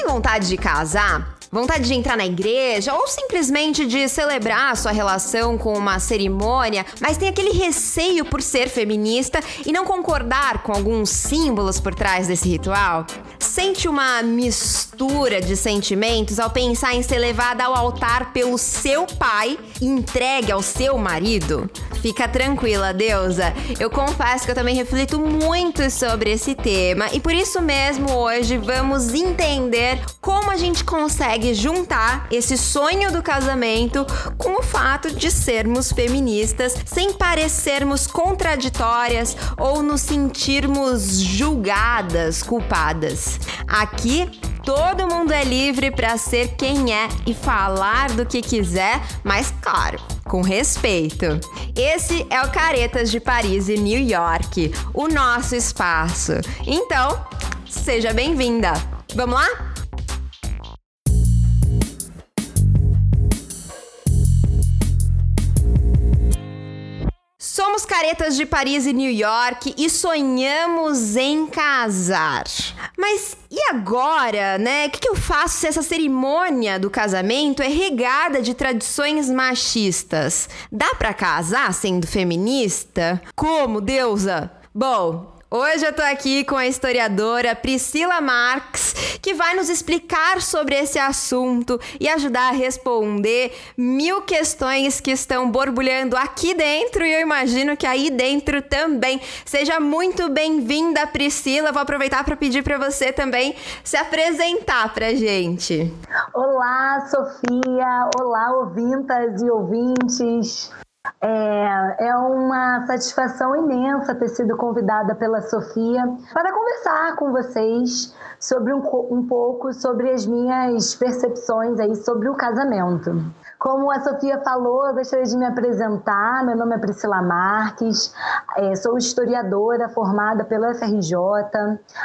tem vontade de casar? Vontade de entrar na igreja ou simplesmente de celebrar sua relação com uma cerimônia, mas tem aquele receio por ser feminista e não concordar com alguns símbolos por trás desse ritual? Sente uma mistura de sentimentos ao pensar em ser levada ao altar pelo seu pai e entregue ao seu marido? Fica tranquila, deusa. Eu confesso que eu também reflito muito sobre esse tema e por isso mesmo hoje vamos entender como a gente consegue juntar esse sonho do casamento com o fato de sermos feministas sem parecermos contraditórias ou nos sentirmos julgadas, culpadas. Aqui todo mundo é livre para ser quem é e falar do que quiser, mas claro, com respeito. Esse é o Caretas de Paris e New York, o nosso espaço. Então, seja bem-vinda. Vamos lá? Caretas de Paris e New York e sonhamos em casar. Mas e agora, né? O que, que eu faço se essa cerimônia do casamento é regada de tradições machistas? Dá para casar sendo feminista? Como, deusa? Bom, Hoje eu tô aqui com a historiadora Priscila Marx, que vai nos explicar sobre esse assunto e ajudar a responder mil questões que estão borbulhando aqui dentro e eu imagino que aí dentro também. Seja muito bem-vinda, Priscila. Vou aproveitar para pedir para você também se apresentar pra gente. Olá, Sofia. Olá, ouvintas e ouvintes. É, é uma satisfação imensa ter sido convidada pela Sofia para conversar com vocês sobre um, um pouco sobre as minhas percepções aí sobre o casamento. Como a Sofia falou, eu gostaria de me apresentar. Meu nome é Priscila Marques, é, sou historiadora formada pela FRJ.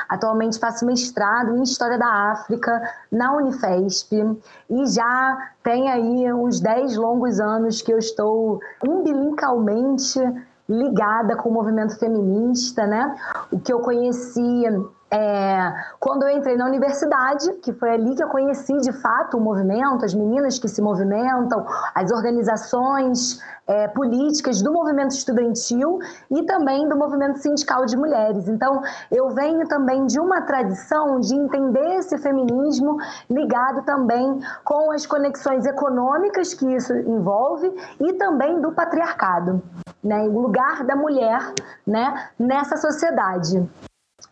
Atualmente faço mestrado em História da África na Unifesp e já tem aí uns 10 longos anos que eu estou umbilicalmente ligada com o movimento feminista, né? O que eu conheci é, quando eu entrei na universidade, que foi ali que eu conheci de fato o movimento, as meninas que se movimentam, as organizações é, políticas do movimento estudantil e também do movimento sindical de mulheres. Então, eu venho também de uma tradição de entender esse feminismo ligado também com as conexões econômicas que isso envolve e também do patriarcado, né, o lugar da mulher né, nessa sociedade.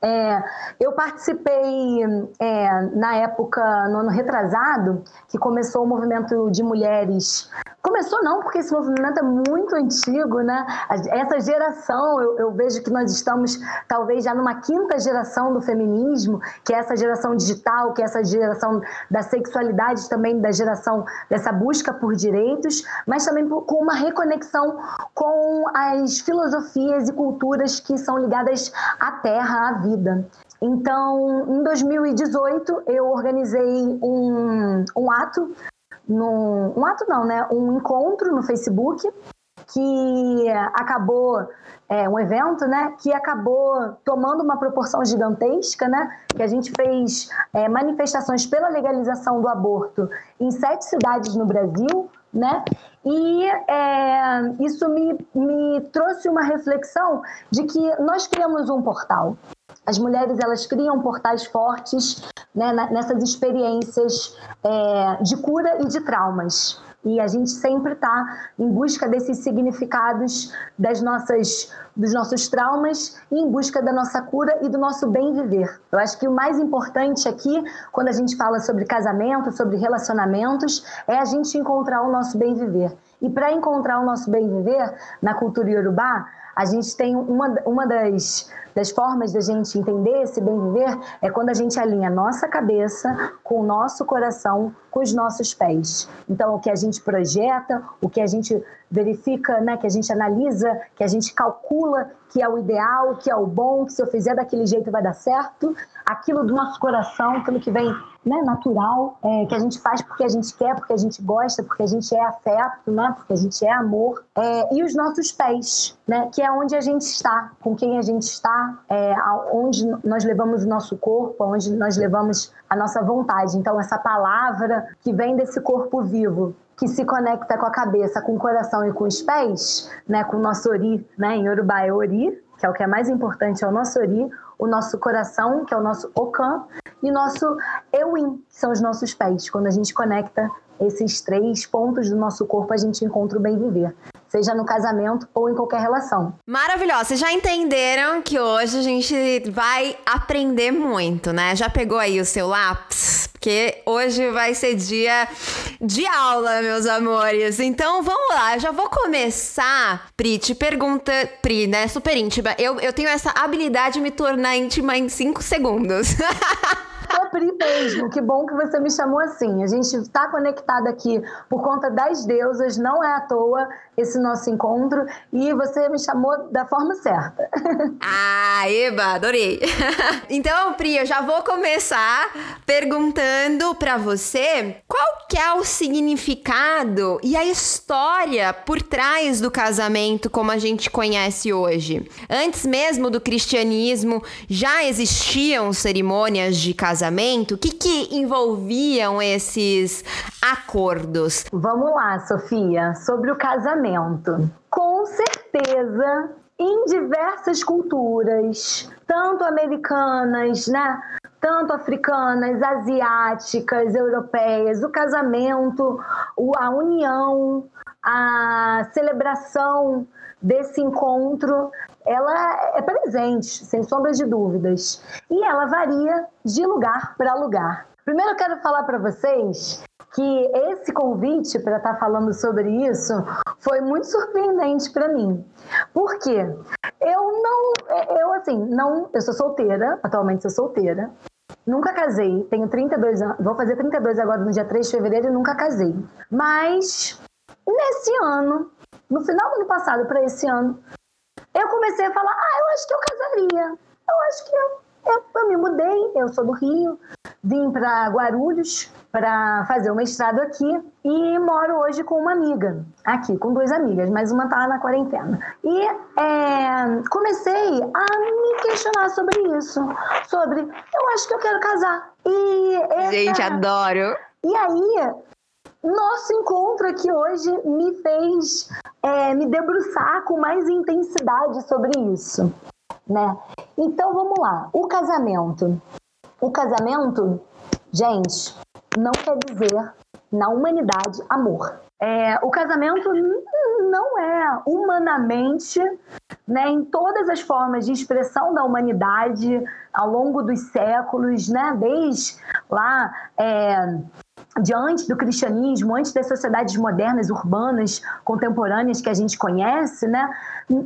É, eu participei é, na época, no ano retrasado, que começou o movimento de mulheres Começou não, porque esse movimento é muito antigo, né? Essa geração, eu, eu, vejo que nós estamos talvez já numa quinta geração do feminismo, que é essa geração digital, que é essa geração da sexualidade, também da geração dessa busca por direitos, mas também com uma reconexão com as filosofias e culturas que são ligadas à terra, à vida. Então, em 2018, eu organizei um, um ato um ato não, né? Um encontro no Facebook que acabou é, um evento, né, que acabou tomando uma proporção gigantesca, né, que a gente fez é, manifestações pela legalização do aborto em sete cidades no Brasil, né, e é, isso me, me trouxe uma reflexão de que nós criamos um portal. As mulheres elas criam portais fortes né, nessas experiências é, de cura e de traumas. E a gente sempre está em busca desses significados das nossas, dos nossos traumas e em busca da nossa cura e do nosso bem viver. Eu acho que o mais importante aqui, quando a gente fala sobre casamento, sobre relacionamentos, é a gente encontrar o nosso bem viver. E para encontrar o nosso bem viver na cultura iorubá, a gente tem uma, uma das, das formas da gente entender esse bem viver é quando a gente alinha nossa cabeça com o nosso coração, com os nossos pés. Então, o que a gente projeta, o que a gente verifica, né, que a gente analisa, que a gente calcula que é o ideal, que é o bom, que se eu fizer daquele jeito vai dar certo, aquilo do nosso coração, aquilo que vem né, natural, é, que a gente faz porque a gente quer, porque a gente gosta, porque a gente é afeto, né, porque a gente é amor. É, e os nossos pés, né, que é onde a gente está, com quem a gente está, é, onde nós levamos o nosso corpo, onde nós levamos a nossa vontade. Então, essa palavra que vem desse corpo vivo, que se conecta com a cabeça, com o coração e com os pés, né, com o nosso ori, né, em Yorubá é ori, que é o que é mais importante, é o nosso ori, o nosso coração, que é o nosso okan, e nosso Ewin, que são os nossos pés. Quando a gente conecta esses três pontos do nosso corpo, a gente encontra o bem viver. Seja no casamento ou em qualquer relação. Maravilhosa. Vocês já entenderam que hoje a gente vai aprender muito, né? Já pegou aí o seu lápis? Porque hoje vai ser dia de aula, meus amores. Então vamos lá, já vou começar. Pri, te pergunta. Pri, né? Super íntima. Eu, eu tenho essa habilidade de me tornar íntima em 5 segundos. É Pri mesmo, que bom que você me chamou assim. A gente está conectado aqui por conta das deusas, não é à toa esse nosso encontro e você me chamou da forma certa. Ah, eba, adorei. Então, Pri, eu já vou começar perguntando para você qual que é o significado e a história por trás do casamento como a gente conhece hoje. Antes mesmo do cristianismo, já existiam cerimônias de casamento? O que que envolviam esses acordos? Vamos lá, Sofia, sobre o casamento. Com certeza, em diversas culturas, tanto americanas, né? Tanto africanas, asiáticas, europeias, o casamento, a união, a celebração desse encontro, ela é presente, sem sombra de dúvidas. E ela varia de lugar para lugar. Primeiro eu quero falar para vocês que esse convite para estar tá falando sobre isso foi muito surpreendente para mim. Por quê? Eu não, eu assim, não, eu sou solteira, atualmente sou solteira. Nunca casei, tenho 32 anos, vou fazer 32 agora no dia 3 de fevereiro e nunca casei. Mas nesse ano, no final do ano passado para esse ano, eu comecei a falar: "Ah, eu acho que eu casaria. Eu acho que eu eu, eu me mudei, eu sou do Rio, vim para Guarulhos para fazer o mestrado aqui e moro hoje com uma amiga aqui, com duas amigas, mas uma tá na quarentena. E é, comecei a me questionar sobre isso, sobre eu acho que eu quero casar. E essa... Gente, adoro. E aí, nosso encontro aqui hoje me fez é, me debruçar com mais intensidade sobre isso né? Então vamos lá. O casamento. O casamento, gente, não quer dizer na humanidade amor. É, o casamento não é humanamente, né, em todas as formas de expressão da humanidade ao longo dos séculos, né, desde lá é, diante do cristianismo, antes das sociedades modernas, urbanas, contemporâneas que a gente conhece, né, não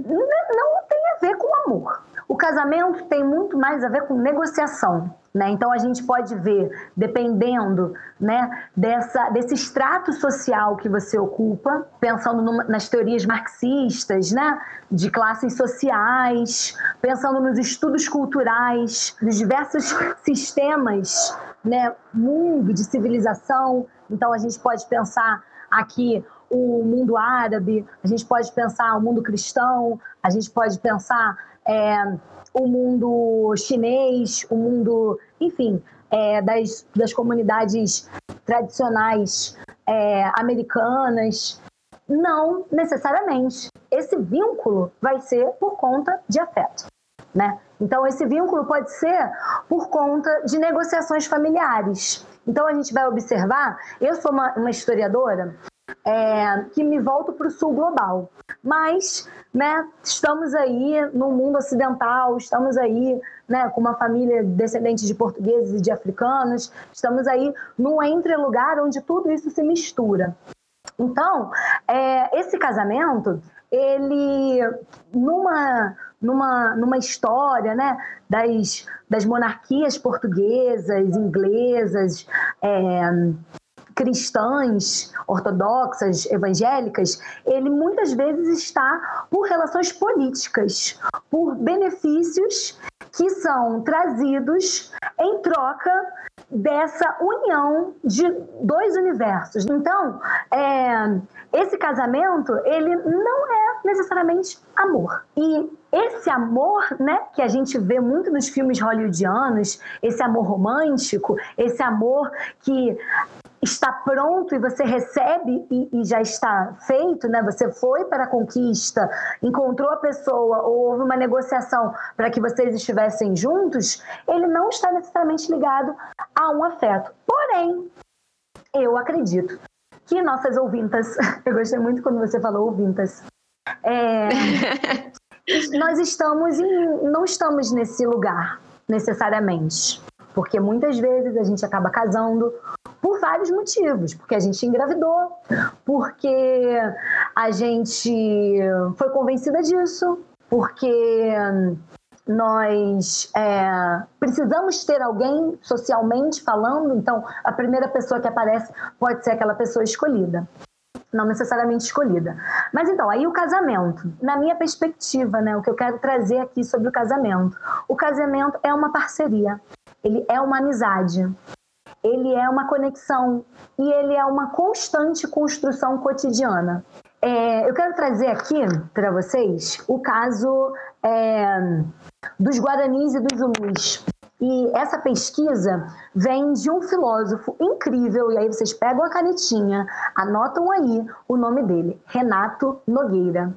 tem a ver com amor. O casamento tem muito mais a ver com negociação. Né? Então a gente pode ver, dependendo né, dessa, desse extrato social que você ocupa, pensando numa, nas teorias marxistas, né, de classes sociais, pensando nos estudos culturais, nos diversos sistemas, né, mundo de civilização. Então a gente pode pensar aqui o mundo árabe, a gente pode pensar o mundo cristão, a gente pode pensar é, o mundo chinês, o mundo, enfim, é, das, das comunidades tradicionais é, americanas. Não necessariamente. Esse vínculo vai ser por conta de afeto. Né? Então, esse vínculo pode ser por conta de negociações familiares. Então, a gente vai observar. Eu sou uma, uma historiadora é, que me volto para o sul global. Mas, né, estamos aí no mundo ocidental, estamos aí né, com uma família descendente de portugueses e de africanos, estamos aí num entre-lugar onde tudo isso se mistura. Então, é, esse casamento, ele, numa, numa, numa história né, das, das monarquias portuguesas, inglesas, é, cristãs, ortodoxas, evangélicas, ele muitas vezes está por relações políticas, por benefícios que são trazidos em troca dessa união de dois universos. Então, é, esse casamento ele não é necessariamente amor. E esse amor, né, que a gente vê muito nos filmes hollywoodianos, esse amor romântico, esse amor que está pronto e você recebe e, e, já está feito, né? Você foi para a conquista, encontrou a pessoa ou houve uma negociação para que vocês estivessem juntos, ele não está necessariamente ligado a um afeto. Porém, eu acredito que nossas ouvintas, eu gostei muito quando você falou ouvintas, é, nós estamos em, não estamos nesse lugar necessariamente. Porque muitas vezes a gente acaba casando por vários motivos. Porque a gente engravidou, porque a gente foi convencida disso, porque nós é, precisamos ter alguém socialmente falando, então a primeira pessoa que aparece pode ser aquela pessoa escolhida não necessariamente escolhida. Mas então, aí o casamento, na minha perspectiva, né, o que eu quero trazer aqui sobre o casamento. O casamento é uma parceria, ele é uma amizade, ele é uma conexão e ele é uma constante construção cotidiana. É, eu quero trazer aqui para vocês o caso é, dos Guaranis e dos Zulus. E essa pesquisa vem de um filósofo incrível, e aí vocês pegam a canetinha, anotam aí o nome dele, Renato Nogueira.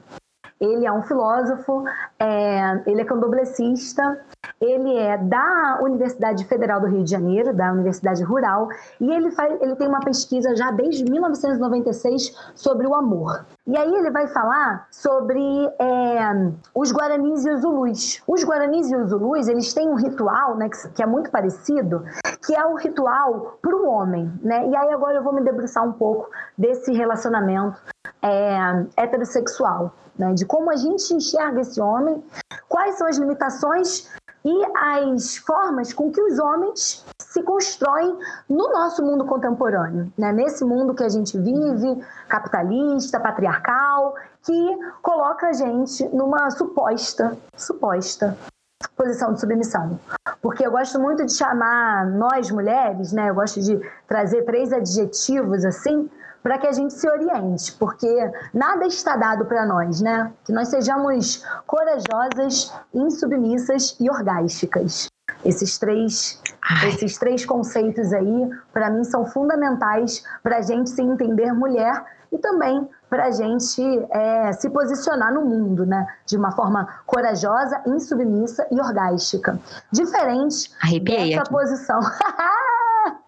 Ele é um filósofo, é, ele é candomblessista, ele é da Universidade Federal do Rio de Janeiro, da Universidade Rural, e ele, faz, ele tem uma pesquisa já desde 1996 sobre o amor. E aí ele vai falar sobre é, os Guaranis e os Zulus. Os Guaranis e os Zulus, eles têm um ritual, né, que, que é muito parecido, que é o ritual para o homem, né? E aí agora eu vou me debruçar um pouco desse relacionamento é, heterossexual, né? De como a gente enxerga esse homem, quais são as limitações e as formas com que os homens se constroem no nosso mundo contemporâneo, né? nesse mundo que a gente vive, capitalista, patriarcal, que coloca a gente numa suposta, suposta posição de submissão. Porque eu gosto muito de chamar nós mulheres, né? Eu gosto de trazer três adjetivos assim, para que a gente se oriente, porque nada está dado para nós, né? Que nós sejamos corajosas, insubmissas e orgásticas. Esses três, esses três conceitos aí, para mim, são fundamentais para a gente se entender mulher e também para a gente é, se posicionar no mundo, né? De uma forma corajosa, insubmissa e orgástica. Diferente Arrepiei dessa aqui. posição.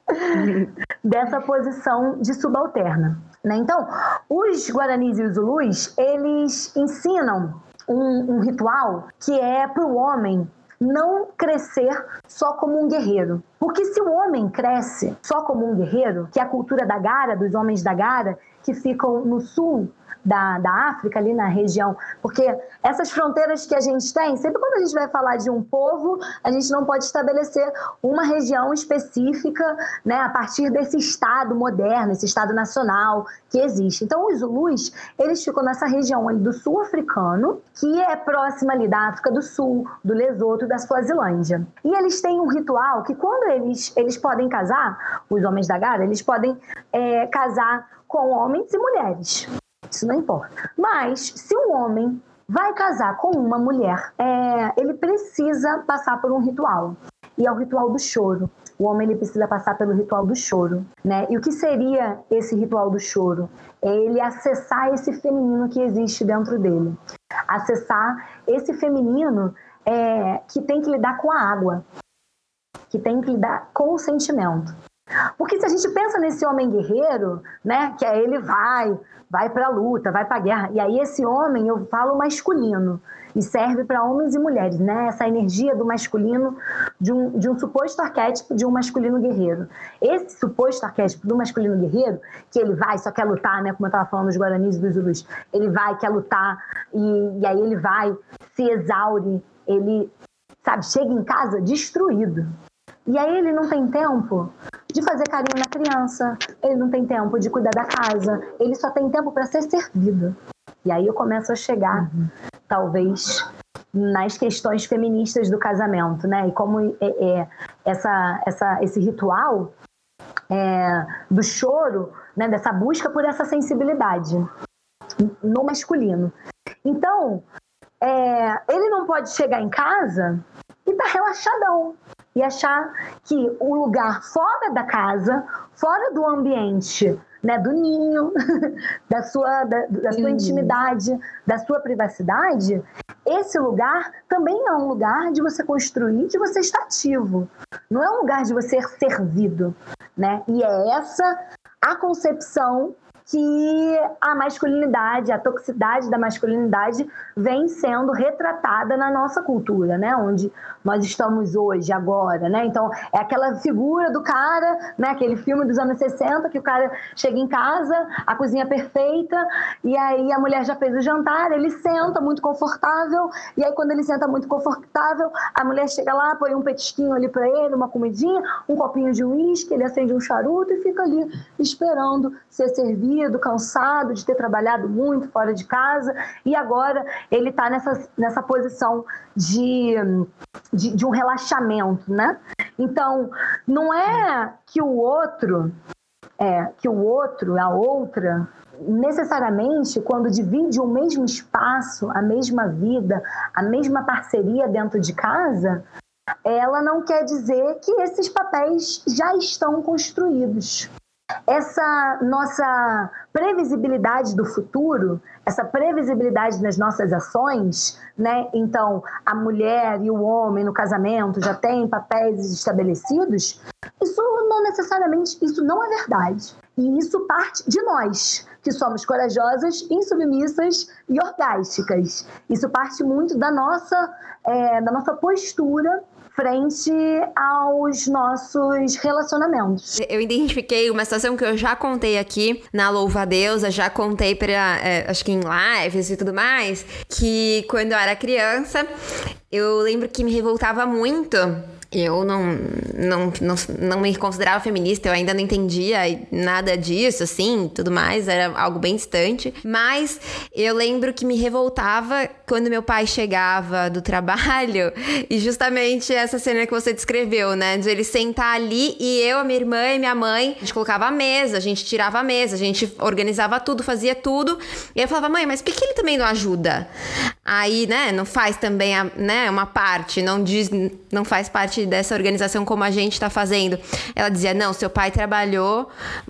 dessa posição de subalterna. Né? Então, os Guaranis e os Zulus, eles ensinam um, um ritual que é para o homem não crescer só como um guerreiro. Porque se o homem cresce só como um guerreiro, que é a cultura da Gara, dos homens da Gara, que ficam no sul da, da África, ali na região, porque essas fronteiras que a gente tem, sempre quando a gente vai falar de um povo, a gente não pode estabelecer uma região específica, né, a partir desse Estado moderno, esse Estado nacional que existe. Então, os Zulus, eles ficam nessa região ali do sul africano, que é próxima ali da África do Sul, do Lesoto da Suazilândia. E eles têm um ritual que quando eles, eles podem casar, os homens da Gara, eles podem é, casar com homens e mulheres isso não importa. Mas se um homem vai casar com uma mulher, é, ele precisa passar por um ritual. E é o ritual do choro. O homem ele precisa passar pelo ritual do choro, né? E o que seria esse ritual do choro? É ele acessar esse feminino que existe dentro dele. Acessar esse feminino é, que tem que lidar com a água, que tem que lidar com o sentimento. Porque se a gente pensa nesse homem guerreiro, né, que aí ele vai, vai para a luta, vai para a guerra, e aí esse homem eu falo masculino e serve para homens e mulheres, né? Essa energia do masculino de um, de um suposto arquétipo de um masculino guerreiro. Esse suposto arquétipo do masculino guerreiro, que ele vai, só quer lutar, né? Como eu estava falando dos Guaranis e dos Zulus, ele vai, quer lutar e, e aí ele vai, se exaure, ele, sabe, chega em casa destruído. E aí ele não tem tempo de fazer carinho na criança, ele não tem tempo de cuidar da casa, ele só tem tempo para ser servido. E aí eu começo a chegar, uhum. talvez, nas questões feministas do casamento, né? E como é, é essa, essa, esse ritual é, do choro, né? Dessa busca por essa sensibilidade no masculino. Então, é, ele não pode chegar em casa relaxadão e achar que o lugar fora da casa, fora do ambiente, né, do ninho, da sua, da, da sua intimidade, da sua privacidade, esse lugar também é um lugar de você construir, de você estar ativo. Não é um lugar de você ser servido, né? E é essa a concepção que a masculinidade, a toxicidade da masculinidade vem sendo retratada na nossa cultura, né? Onde nós estamos hoje, agora, né? Então, é aquela figura do cara, né? Aquele filme dos anos 60 que o cara chega em casa, a cozinha perfeita, e aí a mulher já fez o jantar, ele senta muito confortável, e aí quando ele senta muito confortável, a mulher chega lá, põe um petisquinho ali para ele, uma comidinha, um copinho de uísque, ele acende um charuto e fica ali esperando ser servido cansado de ter trabalhado muito fora de casa, e agora ele está nessa, nessa posição de, de, de um relaxamento, né? Então, não é que o outro, é, que o outro, a outra, necessariamente, quando divide o mesmo espaço, a mesma vida, a mesma parceria dentro de casa, ela não quer dizer que esses papéis já estão construídos essa nossa previsibilidade do futuro, essa previsibilidade nas nossas ações, né? Então, a mulher e o homem no casamento já têm papéis estabelecidos. Isso não necessariamente, isso não é verdade. E isso parte de nós, que somos corajosas, insubmissas e orgásticas. Isso parte muito da nossa, é, da nossa postura frente aos nossos relacionamentos. Eu identifiquei uma situação que eu já contei aqui na Louva Deusa, já contei para é, acho que em lives e tudo mais, que quando eu era criança, eu lembro que me revoltava muito eu não, não, não, não me considerava feminista, eu ainda não entendia nada disso, assim, tudo mais, era algo bem distante. Mas eu lembro que me revoltava quando meu pai chegava do trabalho e justamente essa cena que você descreveu, né? De ele sentar ali e eu, a minha irmã e minha mãe, a gente colocava a mesa, a gente tirava a mesa, a gente organizava tudo, fazia tudo. E eu falava, mãe, mas por que ele também não ajuda? Aí, né, não faz também a, né, uma parte, não diz, não faz parte dessa organização como a gente está fazendo. Ela dizia: não, seu pai trabalhou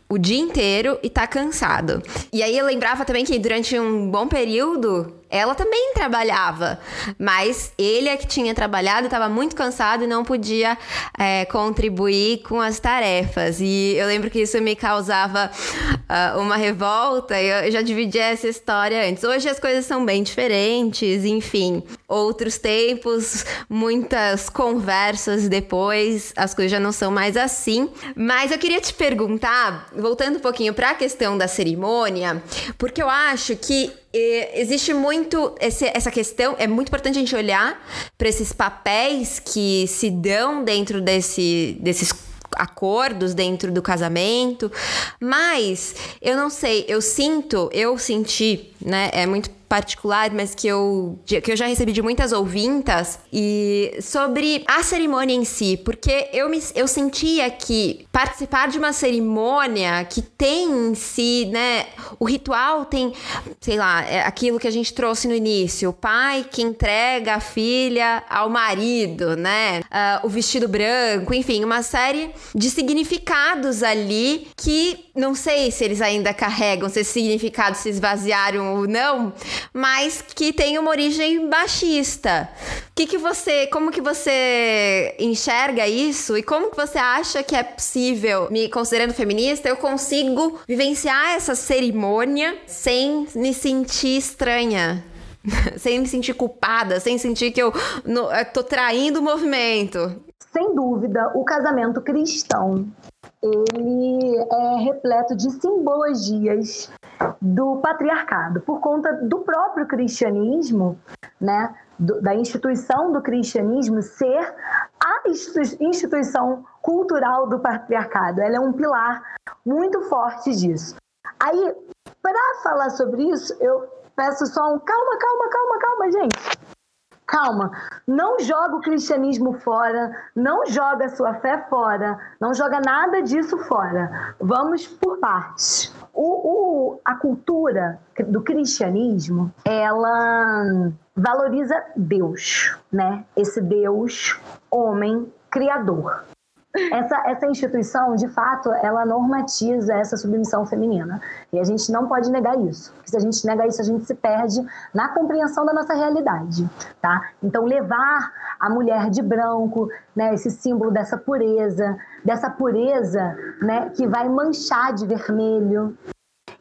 o dia inteiro e tá cansado. E aí eu lembrava também que durante um bom período ela também trabalhava, mas ele é que tinha trabalhado, estava muito cansado e não podia é, contribuir com as tarefas. E eu lembro que isso me causava uh, uma revolta. Eu já dividi essa história antes. Hoje as coisas são bem diferentes, enfim. Outros tempos, muitas conversas depois, as coisas já não são mais assim. Mas eu queria te perguntar, voltando um pouquinho para a questão da cerimônia, porque eu acho que existe muito esse, essa questão, é muito importante a gente olhar para esses papéis que se dão dentro desse, desses acordos dentro do casamento, mas eu não sei, eu sinto, eu senti, né, é muito particular, mas que eu, que eu já recebi de muitas ouvintas, e sobre a cerimônia em si, porque eu, me, eu sentia que participar de uma cerimônia que tem em si, né, o ritual tem, sei lá, é aquilo que a gente trouxe no início, o pai que entrega a filha ao marido, né, uh, o vestido branco, enfim, uma série de significados ali que não sei se eles ainda carregam, se esses significados se esvaziaram ou não, mas que tem uma origem baixista. Que que você, como que você enxerga isso e como que você acha que é possível, me considerando feminista, eu consigo vivenciar essa cerimônia sem me sentir estranha? sem me sentir culpada, sem sentir que eu no, tô traindo o movimento. Sem dúvida, o casamento cristão ele é repleto de simbologias do patriarcado, por conta do próprio cristianismo, né, da instituição do cristianismo ser a instituição cultural do patriarcado. Ela é um pilar muito forte disso. Aí, para falar sobre isso, eu peço só um calma, calma, calma, calma, gente calma, não joga o cristianismo fora, não joga a sua fé fora, não joga nada disso fora. Vamos por partes. O, o, a cultura do cristianismo, ela valoriza Deus, né? Esse Deus, homem, criador. Essa, essa instituição, de fato, ela normatiza essa submissão feminina. E a gente não pode negar isso. Porque se a gente nega isso, a gente se perde na compreensão da nossa realidade. Tá? Então, levar a mulher de branco, né, esse símbolo dessa pureza, dessa pureza né, que vai manchar de vermelho,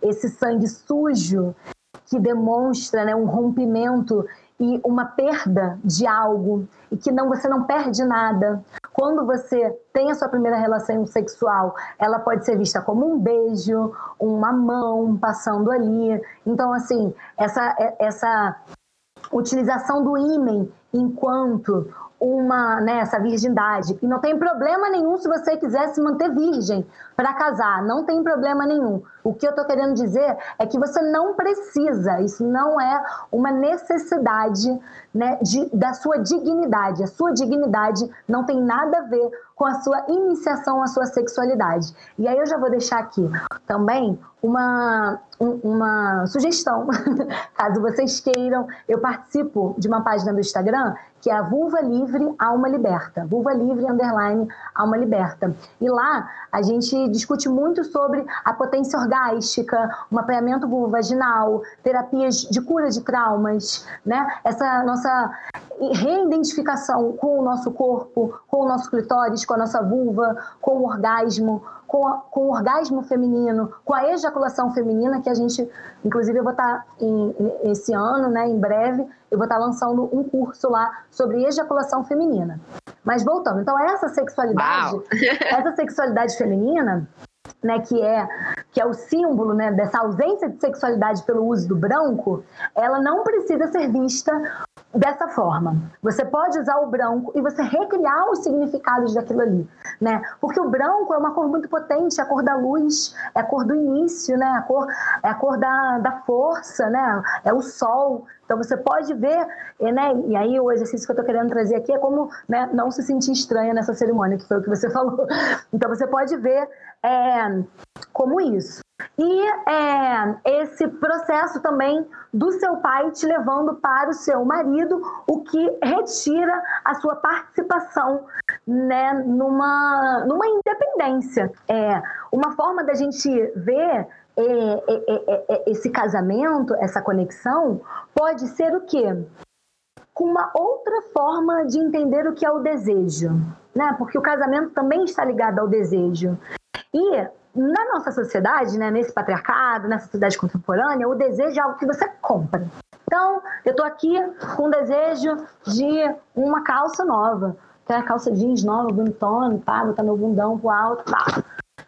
esse sangue sujo que demonstra né, um rompimento e uma perda de algo e que não você não perde nada. Quando você tem a sua primeira relação sexual, ela pode ser vista como um beijo, uma mão passando ali. Então assim, essa essa utilização do ímen enquanto uma, né, essa virgindade. E não tem problema nenhum se você quiser se manter virgem para casar, não tem problema nenhum. O que eu estou querendo dizer é que você não precisa, isso não é uma necessidade né, de, da sua dignidade. A sua dignidade não tem nada a ver com a sua iniciação à sua sexualidade. E aí eu já vou deixar aqui também uma, uma sugestão, caso vocês queiram. Eu participo de uma página do Instagram que é a Vulva Livre Alma Liberta. Vulva Livre Underline Alma Liberta. E lá a gente discute muito sobre a potência orgástica, o mapeamento vulvovaginal, terapias de cura de traumas, né? Essa nossa reidentificação com o nosso corpo, com o nosso clitóris, com a nossa vulva, com o orgasmo, com, a, com o orgasmo feminino, com a ejaculação feminina, que a gente, inclusive, eu vou estar em, esse ano, né, em breve, eu vou estar lançando um curso lá sobre ejaculação feminina. Mas voltando, então essa sexualidade, essa sexualidade feminina, né, que é que é o símbolo né, dessa ausência de sexualidade pelo uso do branco, ela não precisa ser vista dessa forma. Você pode usar o branco e você recriar os significados daquilo ali, né? Porque o branco é uma cor muito potente, é a cor da luz, é a cor do início, né? A cor, é a cor da, da força, né? É o sol. Então você pode ver, né? E aí o exercício que eu estou querendo trazer aqui é como né, não se sentir estranha nessa cerimônia, que foi o que você falou. Então você pode ver é, como isso. E é, esse processo também do seu pai te levando para o seu marido, o que retira a sua participação né, numa, numa independência. É, uma forma da gente ver é, é, é, esse casamento, essa conexão, pode ser o quê? Com uma outra forma de entender o que é o desejo, né? Porque o casamento também está ligado ao desejo. E na nossa sociedade, né, nesse patriarcado, nessa sociedade contemporânea, o desejo é algo que você compra. Então, eu tô aqui com o desejo de uma calça nova. Quero calça jeans nova, bonitona, pá, botar meu bundão pro alto, pá.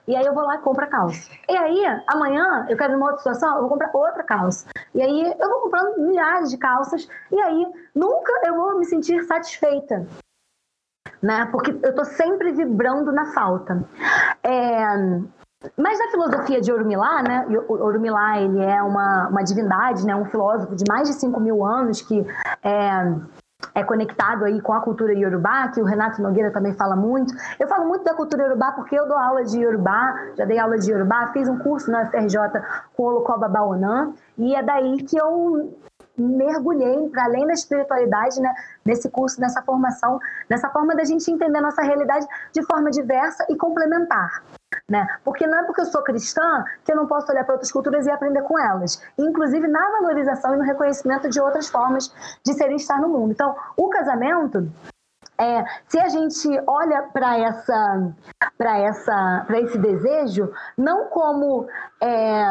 E aí eu vou lá e compro a calça. E aí, amanhã, eu quero uma outra situação, eu vou comprar outra calça. E aí eu vou comprando milhares de calças. E aí, nunca eu vou me sentir satisfeita. Né? Porque eu tô sempre vibrando na falta. É, mas na filosofia de Orumilá, né, Orumilá ele é uma, uma divindade, né, um filósofo de mais de 5 mil anos que é, é conectado aí com a cultura iorubá, que o Renato Nogueira também fala muito. Eu falo muito da cultura iorubá porque eu dou aula de iorubá, já dei aula de iorubá, fiz um curso na FRJ com o Olocoba Baonã, e é daí que eu mergulhei para além da espiritualidade, né, nesse curso, nessa formação, nessa forma da gente entender nossa realidade de forma diversa e complementar. Né? Porque não é porque eu sou cristã que eu não posso olhar para outras culturas e aprender com elas. Inclusive na valorização e no reconhecimento de outras formas de ser e estar no mundo. Então, o casamento é, se a gente olha para essa, para essa, para esse desejo, não como é,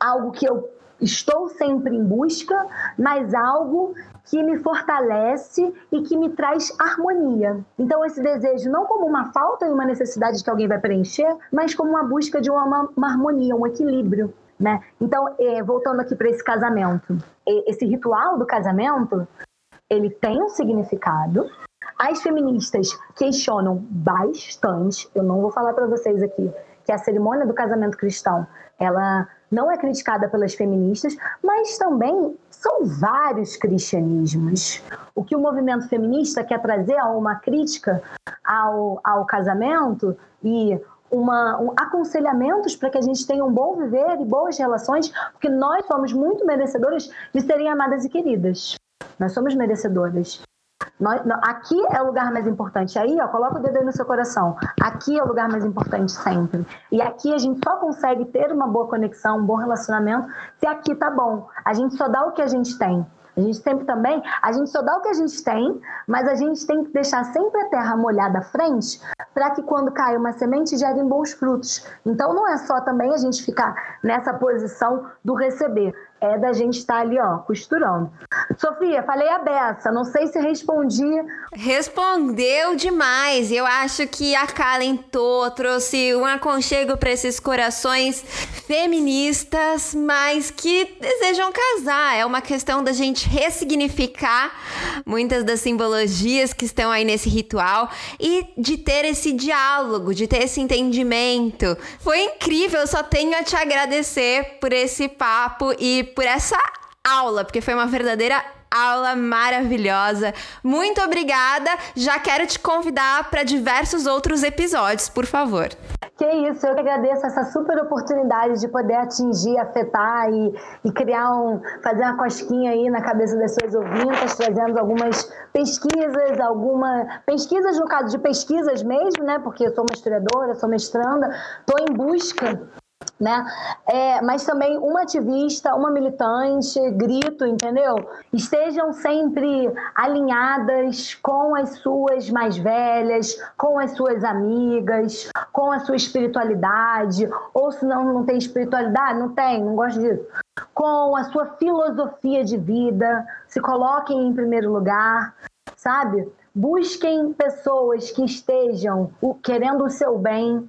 algo que eu estou sempre em busca, mas algo que me fortalece e que me traz harmonia. Então, esse desejo, não como uma falta e uma necessidade que alguém vai preencher, mas como uma busca de uma, uma harmonia, um equilíbrio. Né? Então, é, voltando aqui para esse casamento, esse ritual do casamento, ele tem um significado. As feministas questionam bastante. Eu não vou falar para vocês aqui que a cerimônia do casamento cristão, ela não é criticada pelas feministas, mas também são vários cristianismos. O que o movimento feminista quer trazer é uma crítica ao, ao casamento e uma, um, aconselhamentos para que a gente tenha um bom viver e boas relações, porque nós somos muito merecedoras de serem amadas e queridas. Nós somos merecedoras. Nós, aqui é o lugar mais importante. Aí, ó, coloca o dedo aí no seu coração. Aqui é o lugar mais importante sempre. E aqui a gente só consegue ter uma boa conexão, um bom relacionamento, se aqui tá bom. A gente só dá o que a gente tem. A gente sempre também, a gente só dá o que a gente tem, mas a gente tem que deixar sempre a terra molhada à frente para que quando cai uma semente gerem bons frutos. Então não é só também a gente ficar nessa posição do receber é da gente estar tá ali, ó, costurando. Sofia, falei a beça, não sei se respondi. Respondeu demais. Eu acho que acalentou, trouxe um aconchego para esses corações feministas, mas que desejam casar. É uma questão da gente ressignificar muitas das simbologias que estão aí nesse ritual e de ter esse diálogo, de ter esse entendimento. Foi incrível, eu só tenho a te agradecer por esse papo e por essa aula, porque foi uma verdadeira aula maravilhosa. Muito obrigada. Já quero te convidar para diversos outros episódios, por favor. Que isso, eu que agradeço essa super oportunidade de poder atingir, afetar e, e criar um, fazer uma cosquinha aí na cabeça das suas ouvintes, trazendo algumas pesquisas, alguma pesquisas no caso de pesquisas mesmo, né? Porque eu sou uma historiadora, sou mestranda, estou em busca né? É, mas também uma ativista, uma militante, grito, entendeu? Estejam sempre alinhadas com as suas mais velhas, com as suas amigas, com a sua espiritualidade, ou se não, não tem espiritualidade, não tem, não gosto disso. Com a sua filosofia de vida, se coloquem em primeiro lugar, sabe? Busquem pessoas que estejam querendo o seu bem,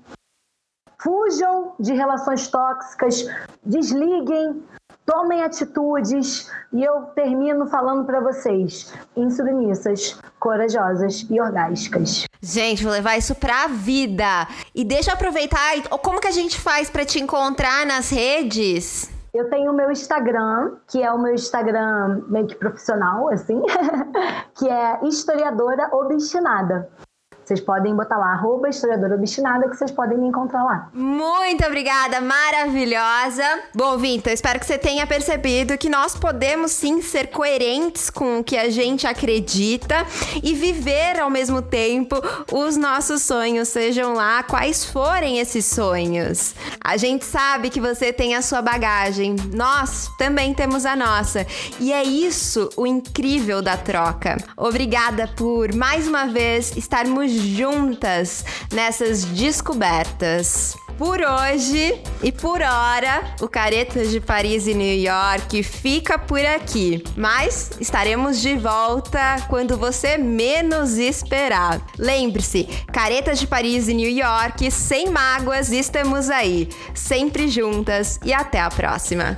Fujam de relações tóxicas, desliguem, tomem atitudes e eu termino falando para vocês: insubmissas, corajosas e orgásticas. Gente, vou levar isso pra vida. E deixa eu aproveitar, como que a gente faz para te encontrar nas redes? Eu tenho o meu Instagram, que é o meu Instagram meio que profissional, assim, que é historiadora obstinada. Vocês podem botar lá, arroba historiadora obstinada, que vocês podem me encontrar lá. Muito obrigada, maravilhosa. Bom, Vinta, espero que você tenha percebido que nós podemos sim ser coerentes com o que a gente acredita e viver ao mesmo tempo os nossos sonhos, sejam lá quais forem esses sonhos. A gente sabe que você tem a sua bagagem, nós também temos a nossa. E é isso o incrível da troca. Obrigada por mais uma vez estarmos juntas nessas descobertas. Por hoje e por hora, o Caretas de Paris e New York fica por aqui. Mas estaremos de volta quando você menos esperar. Lembre-se, Caretas de Paris e New York, sem mágoas, estamos aí, sempre juntas e até a próxima.